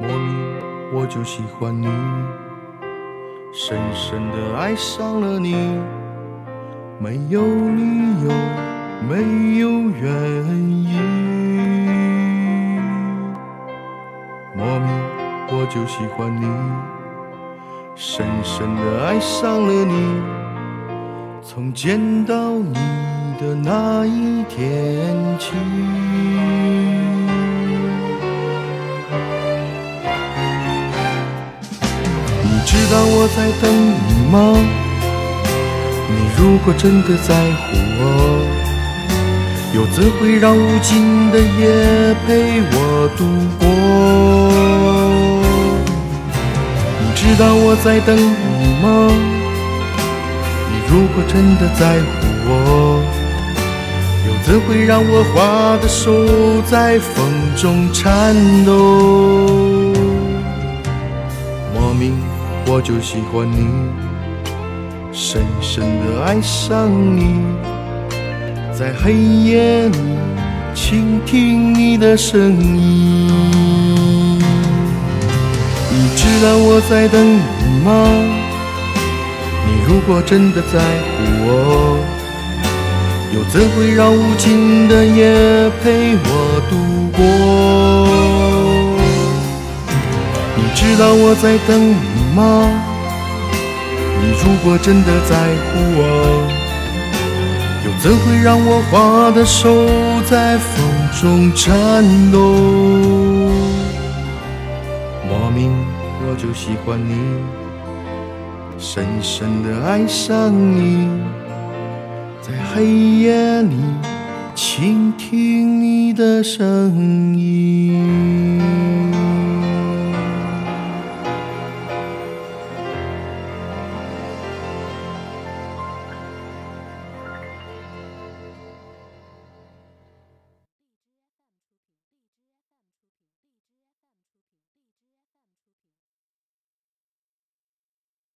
莫名我就喜欢你，深深的爱上了你，没有理由，没有原因，莫名我就喜欢你，深深的爱上了你，从见到你的那一天起。你知道我在等你吗？你如果真的在乎我，又怎会让无尽的夜陪我度过？你知道我在等你吗？你如果真的在乎我，又怎会让我花的手在风中颤抖？莫名。我就喜欢你，深深的爱上你，在黑夜里倾听你的声音。你知道我在等你吗？你如果真的在乎我，又怎会让无尽的夜陪我度过？知道我在等你。吗？你如果真的在乎我，又怎会让我花的手在风中颤抖？莫名我就喜欢你，深深的爱上你，在黑夜里倾听你的声音。